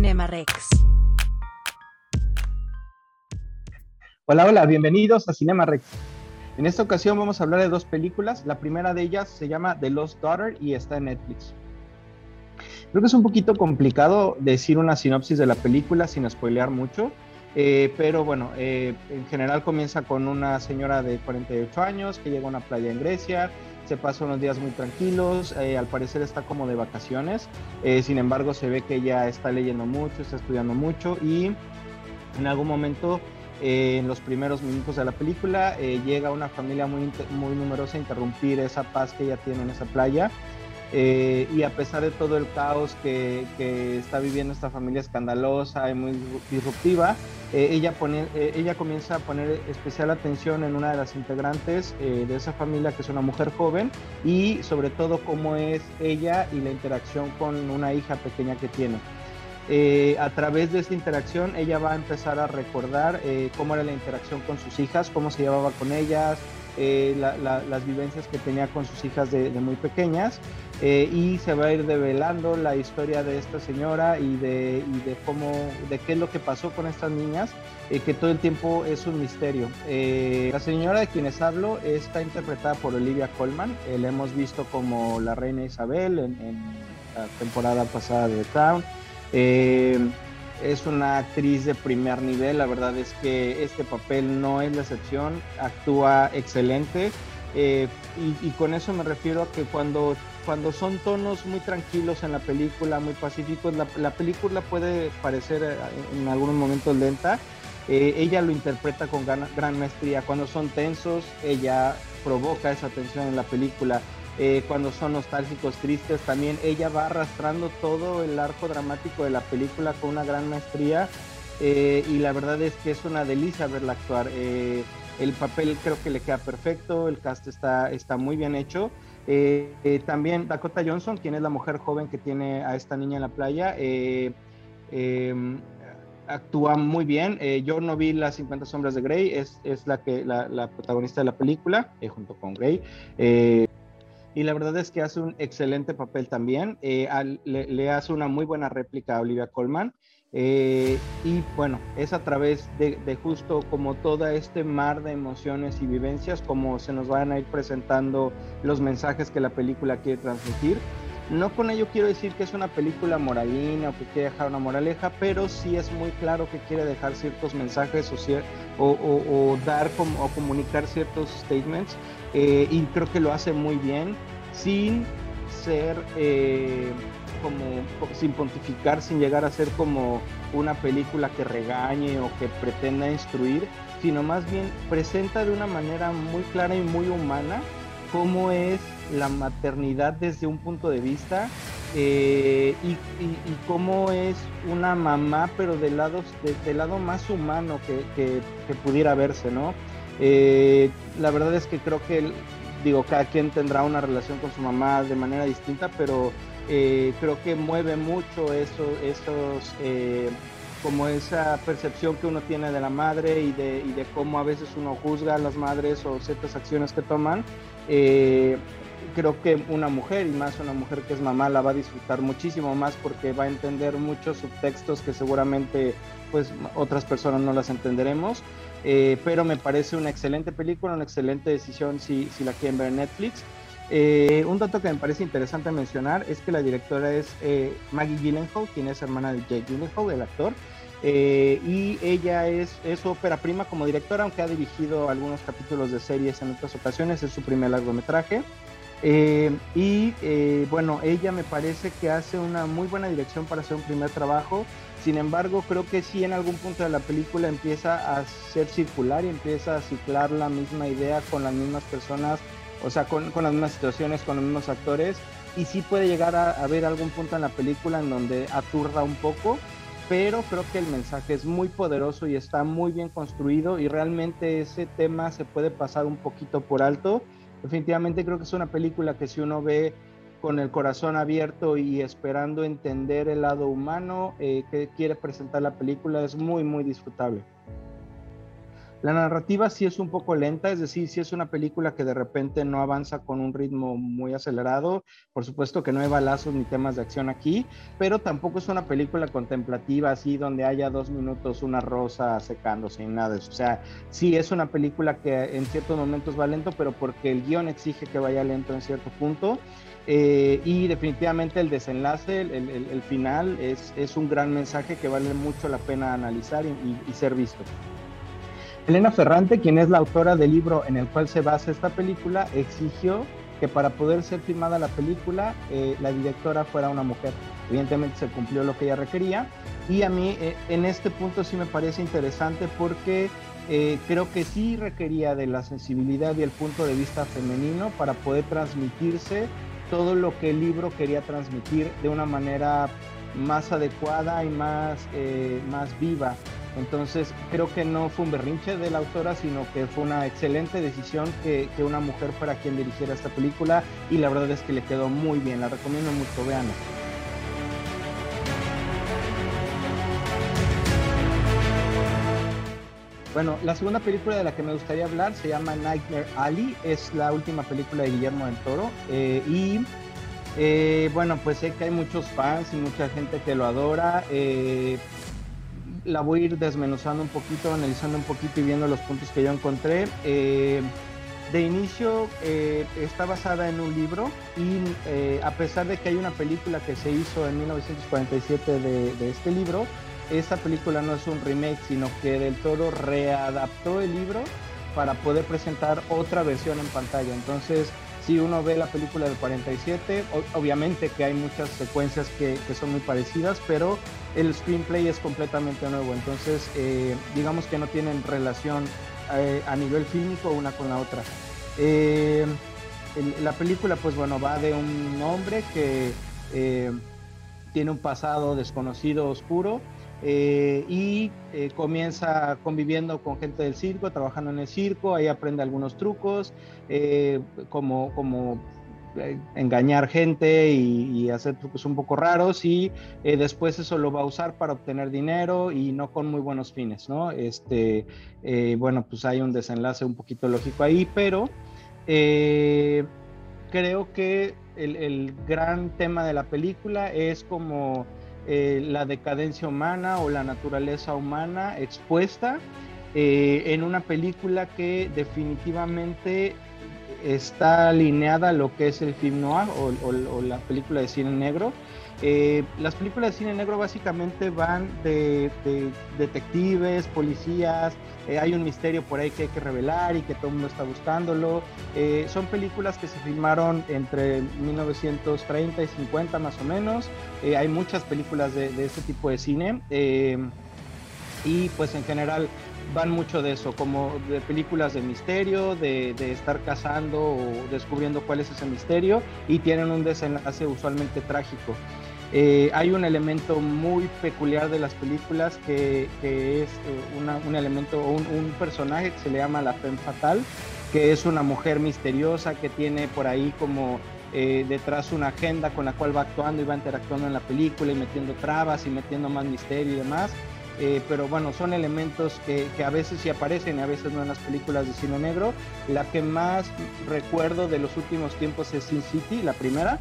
Cinema Rex. Hola, hola, bienvenidos a Cinema Rex. En esta ocasión vamos a hablar de dos películas. La primera de ellas se llama The Lost Daughter y está en Netflix. Creo que es un poquito complicado decir una sinopsis de la película sin spoilear mucho, eh, pero bueno, eh, en general comienza con una señora de 48 años que llega a una playa en Grecia, se pasa unos días muy tranquilos, eh, al parecer está como de vacaciones, sin embargo se ve que ella está leyendo mucho, está estudiando mucho y en algún momento en los primeros minutos de la película llega una familia muy, muy numerosa a interrumpir esa paz que ella tiene en esa playa eh, y a pesar de todo el caos que, está viviendo esta familia escandalosa y muy disruptiva, eh, ella, pone, eh, ella comienza a poner especial atención en una de las integrantes de esa familia, que es una mujer joven, y sobre todo cómo es ella y la interacción con una hija pequeña que tiene. a través de esta interacción ella va a empezar a recordar cómo era la interacción con sus hijas, cómo se llevaba con ellas, eh, las vivencias que tenía con sus hijas de, muy pequeñas eh, y se va a ir develando la historia de esta señora y de, de cómo, de qué es lo que pasó con estas niñas, eh, que todo el tiempo es un misterio. la señora de quienes hablo está interpretada por Olivia Colman, la hemos visto como la reina Isabel en, en la temporada pasada de The Crown es una actriz de primer nivel, la verdad es que este papel no es la excepción, actúa excelente eh, y, con eso me refiero a que cuando, cuando son tonos muy tranquilos en la película, muy pacíficos, la, película puede parecer eh, en algunos momentos lenta, eh, ella lo interpreta con gran, gran maestría, cuando son tensos, ella provoca esa tensión en la película eh, cuando son nostálgicos, tristes, también ella va arrastrando todo el arco dramático de la película con una gran maestría eh, y la verdad es que es una delicia verla actuar. Eh, el papel creo que le queda perfecto, el cast está, está muy bien hecho. también Dakota Johnson, quien es la mujer joven que tiene a esta niña en la playa, em, actúa muy bien. yo no vi las 50 sombras de Grey, es, es la, que, la, la, protagonista de la película, junto con Grey y la verdad es que hace un excelente papel también. Eh, le, hace una muy buena réplica a Olivia Colman. Eh, y bueno, es a través de, justo como todo este mar de emociones y vivencias, como se nos van a ir presentando los mensajes que la película quiere transmitir. No con ello quiero decir que es una película moralina o que quiere dejar una moraleja, pero sí es muy claro que quiere dejar ciertos mensajes o, o, dar o comunicar ciertos statements eh, y creo que lo hace muy bien sin ser eh, como sin pontificar, sin llegar a ser como una película que regañe o que pretenda instruir, sino más bien presenta de una manera muy clara y muy humana cómo es la maternidad desde un punto de vista eh, y, cómo es una mamá, pero del lado, del lado más humano que, pudiera verse, ¿no? Eh, la verdad es que creo que, digo, cada quien tendrá una relación con su mamá de manera distinta, pero eh, creo que mueve mucho eso, esos, como esa percepción que uno tiene de la madre y de, y de cómo a veces uno juzga a las madres o ciertas acciones que toman creo que una mujer y más una mujer que es mamá la va a disfrutar muchísimo más porque va a entender muchos subtextos que seguramente pues otras personas no las entenderemos. Eh, pero me parece una excelente película una excelente decisión si, si la quieren ver en Netflix. Eh, un dato que me parece interesante mencionar es que la directora es eh, Maggie Gyllenhaal quien es hermana de Jake Gyllenhaal el actor. Y ella es, es ópera prima como directora, aunque ha dirigido algunos capítulos de series en otras ocasiones, es su primer largometraje. Eh, y eh, bueno, ella me parece que hace una muy buena dirección para hacer un primer trabajo. Sin embargo, creo que sí en algún punto de la película empieza a ser circular y empieza a ciclar la misma idea con las mismas personas, o sea, con, con las mismas situaciones, con los mismos actores. Y sí puede llegar a haber algún punto en la película en donde aturda un poco, pero creo que el mensaje es muy poderoso y está muy bien construido y realmente ese tema se puede pasar un poquito por alto definitivamente creo que es una película que si uno ve con el corazón abierto y esperando entender el lado humano eh, que quiere presentar la película, es muy, muy disfrutable. La narrativa sí es un poco lenta, es decir, sí es una película que de repente no avanza con un ritmo muy acelerado. Por supuesto que no hay balazos ni temas de acción aquí, pero tampoco es una película contemplativa así donde haya dos minutos una rosa secándose y nada. O sea, sí es una película que en ciertos momentos va lento, pero porque el guion exige que vaya lento en cierto punto. Eh, y definitivamente el desenlace, el, final, es, un gran mensaje que vale mucho la pena analizar y ser visto. Elena Ferrante, quien es la autora del libro en el cual se basa esta película, exigió que para poder ser filmada la película, eh, la directora fuera una mujer. Evidentemente se cumplió lo que ella requería y a mí eh, en este punto sí me parece interesante porque eh, creo que sí requería de la sensibilidad y el punto de vista femenino para poder transmitirse todo lo que el libro quería transmitir de una manera más adecuada y más, más viva. Entonces creo que no fue un berrinche de la autora, sino que fue una excelente decisión que, una mujer fuera quien dirigiera esta película y la verdad es que le quedó muy bien, la recomiendo mucho, vean. Bueno, la segunda película de la que me gustaría hablar se llama Nightmare Alley, es la última película de Guillermo del Toro eh, y eh, bueno, pues sé que hay muchos fans y mucha gente que lo adora. Eh, la voy a ir desmenuzando un poquito, analizando un poquito y viendo los puntos que yo encontré. Eh, de inicio eh, está basada en un libro y eh, a pesar de que hay una película que se hizo en 1947 de, de, este libro, esta película no es un remake, sino que Del Toro readaptó el libro para poder presentar otra versión en pantalla. Entonces, si uno ve la película del 47, obviamente que hay muchas secuencias que, son muy parecidas, pero el screenplay es completamente nuevo, entonces eh, digamos que no tienen relación eh, a nivel fílmico una con la otra. Eh, la película, pues bueno, va de un hombre que tiene un pasado desconocido, oscuro, eh, y eh, comienza conviviendo con gente del circo, trabajando en el circo, ahí aprende algunos trucos, eh, como, como engañar gente y, hacer trucos un poco raros y después eso lo va a usar para obtener dinero y no con muy buenos fines, ¿no? Este, bueno, pues hay un desenlace un poquito lógico ahí, pero creo que el, el gran tema de la película es como eh, la decadencia humana o la naturaleza humana expuesta eh, en una película que definitivamente está alineada a lo que es el film noir o la película de cine negro eh, las películas de cine negro básicamente van de, detectives, policías, eh, hay un misterio por ahí que hay que revelar y que todo el mundo está buscándolo. Eh, son películas que se filmaron entre 1930 y 50 más o menos. hay muchas películas de, este tipo de cine y pues en general van mucho de eso, como de películas de misterio, de, de, estar cazando o descubriendo cuál es ese misterio y tienen un desenlace usualmente trágico. Eh, hay un elemento muy peculiar de las películas que, es eh, un elemento, un, un, personaje que se le llama la femme fatal, que es una mujer misteriosa que tiene por ahí como eh, detrás una agenda con la cual va actuando y va interactuando en la película y metiendo trabas y metiendo más misterio y demás. Pero bueno, son elementos que, que, a veces sí aparecen y a veces no en las películas de cine negro. La que más recuerdo de los últimos tiempos es Sin City, la primera,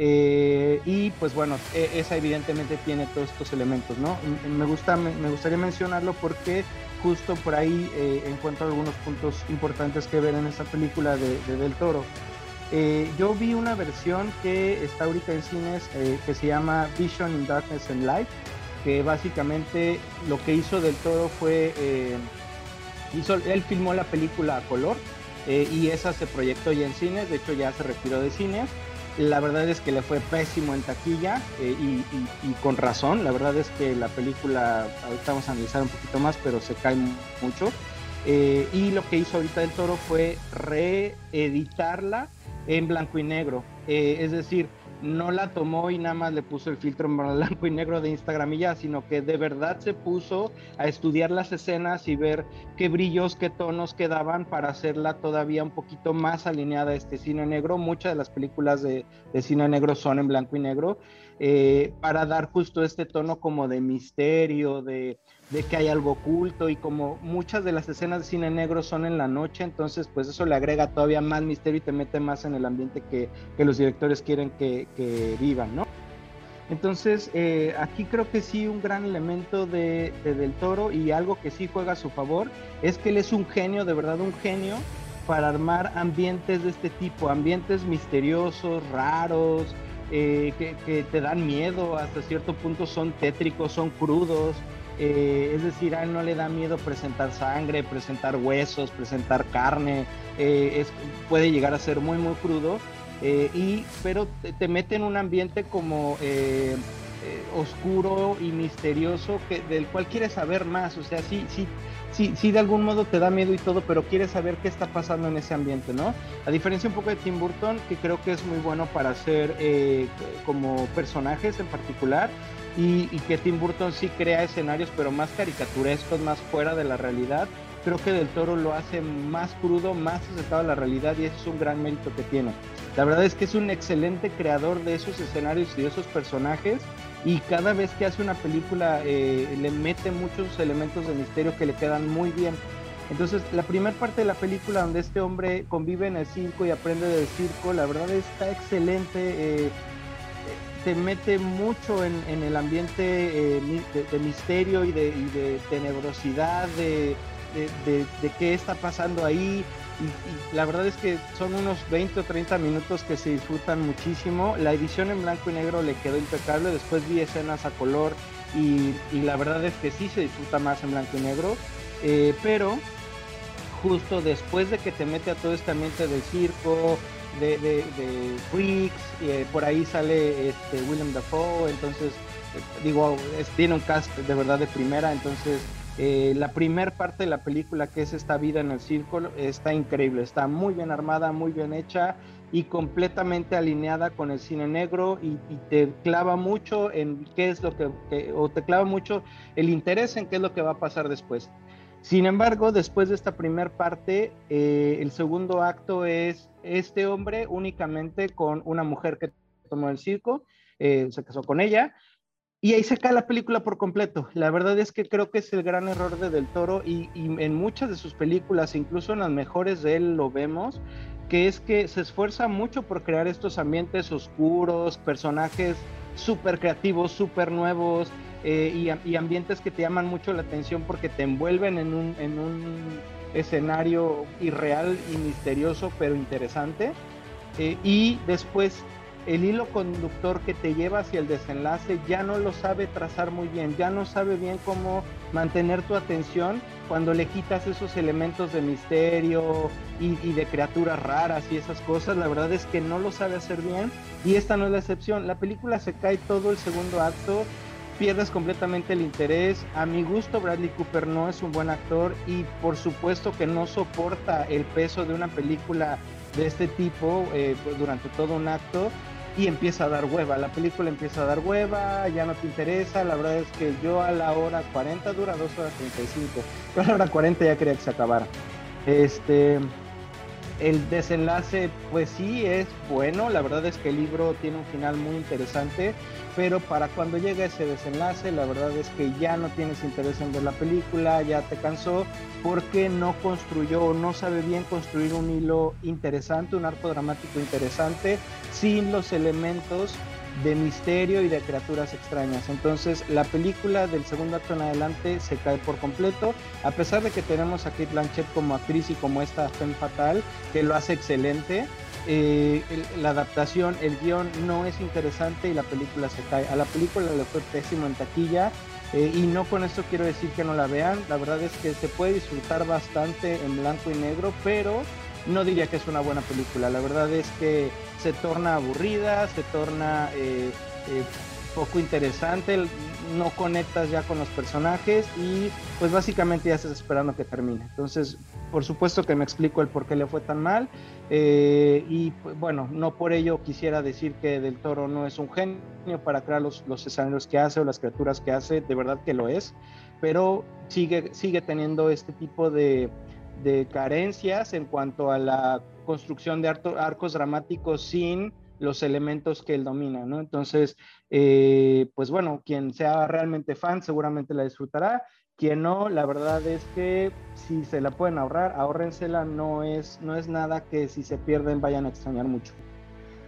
eh, y pues bueno, e, esa evidentemente tiene todos estos elementos, ¿no? Me, gusta, me, gustaría mencionarlo porque justo por ahí eh, encuentro algunos puntos importantes que ver en esta película de, Del Toro. Eh, yo vi una versión que está ahorita en cines que se llama Vision in Darkness and Light, que básicamente lo que hizo Del Toro fue, hizo, él filmó la película a color y esa se proyectó ya en cines, de hecho ya se retiró de cines la verdad es que le fue pésimo en taquilla eh, y, con razón. La verdad es que la película, ahorita vamos a analizar un poquito más, pero se cae mucho. Eh, y lo que hizo ahorita el toro fue reeditarla en blanco y negro. Eh, es decir, no la tomó y nada más le puso el filtro en blanco y negro de Instagram y ya, sino que de verdad se puso a estudiar las escenas y ver qué brillos, qué tonos quedaban para hacerla todavía un poquito más alineada a este cine negro. Muchas de las películas de, cine negro son en blanco y negro, eh, para dar justo este tono como de misterio, de, de que hay algo oculto y como muchas de las escenas de cine negro son en la noche, entonces pues eso le agrega todavía más misterio y te mete más en el ambiente que, los directores quieren que, vivan, ¿no? Entonces, eh, aquí creo que sí un gran elemento de, Del Toro y algo que sí juega a su favor es que él es un genio, de verdad un genio, para armar ambientes de este tipo, ambientes misteriosos, raros, eh, que, que, te dan miedo, hasta cierto punto son tétricos, son crudos, eh, es decir, a él no le da miedo presentar sangre, presentar huesos, presentar carne, eh, puede llegar a ser muy, muy crudo, eh, y, pero te, mete en un ambiente como oscuro y misterioso que, del cual quieres saber más, o sea, sí, sí, sí, sí, de algún modo te da miedo y todo, pero quieres saber qué está pasando en ese ambiente, ¿no? A diferencia un poco de Tim Burton, que creo que es muy bueno para hacer como personajes en particular, y, que Tim Burton sí crea escenarios, pero más caricaturescos, más fuera de la realidad. Creo que Del Toro lo hace más crudo, más acercado a la realidad y ese es un gran mérito que tiene. La verdad es que es un excelente creador de esos escenarios y de esos personajes y cada vez que hace una película eh, le mete muchos elementos de misterio que le quedan muy bien. Entonces, la primera parte de la película donde este hombre convive en el circo y aprende del circo, la verdad está excelente. Eh, te mete mucho en, el ambiente eh, de, misterio y de, tenebrosidad, de, qué está pasando ahí. Y, la verdad es que son unos 20 o 30 minutos que se disfrutan muchísimo. La edición en blanco y negro le quedó impecable. Después vi escenas a color y, la verdad es que sí se disfruta más en blanco y negro. Eh, pero justo después de que te mete a todo este ambiente del circo, de, de, Freaks, y, eh, por ahí sale este, William Dafoe, entonces eh, digo, tiene un cast de verdad de primera, entonces eh, la primer parte de la película que es esta vida en el círculo está increíble, está muy bien armada, muy bien hecha y completamente alineada con el cine negro y, te clava mucho en qué es lo que, o te clava mucho el interés en qué es lo que va a pasar después. Sin embargo, después de esta primera parte, eh, el segundo acto es este hombre únicamente con una mujer que tomó el circo, eh, se casó con ella, y ahí se cae la película por completo. La verdad es que creo que es el gran error de Del Toro y, en muchas de sus películas, incluso en las mejores de él lo vemos, que es que se esfuerza mucho por crear estos ambientes oscuros, personajes súper creativos, súper nuevos, eh, y, ambientes que te llaman mucho la atención porque te envuelven en un, en un escenario irreal y misterioso, pero interesante. Eh, y después el hilo conductor que te lleva hacia el desenlace ya no lo sabe trazar muy bien, ya no sabe bien cómo mantener tu atención cuando le quitas esos elementos de misterio y, de criaturas raras y esas cosas, la verdad es que no lo sabe hacer bien y esta no es la excepción. La película se cae todo el segundo acto pierdes completamente el interés. A mi gusto, Bradley Cooper no es un buen actor y por supuesto que no soporta el peso de una película de este tipo eh, durante todo un acto y empieza a dar hueva. La película empieza a dar hueva, ya no te interesa. La verdad es que yo a la hora 40 dura 2 horas 35. Yo a la hora 40 ya quería que se acabara. Este. El desenlace, pues sí, es bueno. La verdad es que el libro tiene un final muy interesante pero para cuando llega ese desenlace, la verdad es que ya no tienes interés en ver la película, ya te cansó, porque no construyó o no sabe bien construir un hilo interesante, un arco dramático interesante, sin los elementos de misterio y de criaturas extrañas. Entonces, la película del segundo acto en adelante se cae por completo, a pesar de que tenemos a Kate Blanchett como actriz y como esta Femme Fatal, que lo hace excelente eh, la adaptación, el guion no es interesante y la película se cae. A la película le fue pésimo en taquilla eh, y no con esto quiero decir que no la vean. La verdad es que se puede disfrutar bastante en blanco y negro, pero no diría que es una buena película. La verdad es que se torna aburrida, se torna eh, poco interesante, no conectas ya con los personajes y pues básicamente ya estás esperando que termine. Entonces, por supuesto que me explico el por qué le fue tan mal eh, y pues, bueno, no por ello quisiera decir que Del Toro no es un genio para crear los, los escenarios que hace o las criaturas que hace, de verdad que lo es, pero sigue, sigue teniendo este tipo de, de carencias en cuanto a la construcción de arcos dramáticos sin los elementos que él domina. Entonces, eh, pues bueno, quien sea realmente fan seguramente la disfrutará. Quien no, la verdad es que si se la pueden ahorrar, ahórrensela, no es, no es nada que si se pierden vayan a extrañar mucho.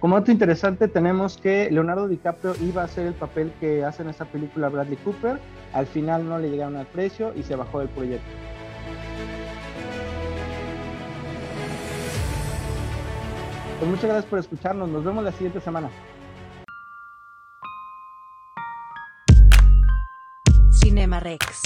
Como dato interesante, tenemos que Leonardo DiCaprio iba a hacer el papel que hace en esta película Bradley Cooper. Al final no le llegaron al precio y se bajó del proyecto. Pues muchas gracias por escucharnos. Nos vemos la siguiente semana. Cinema Rex.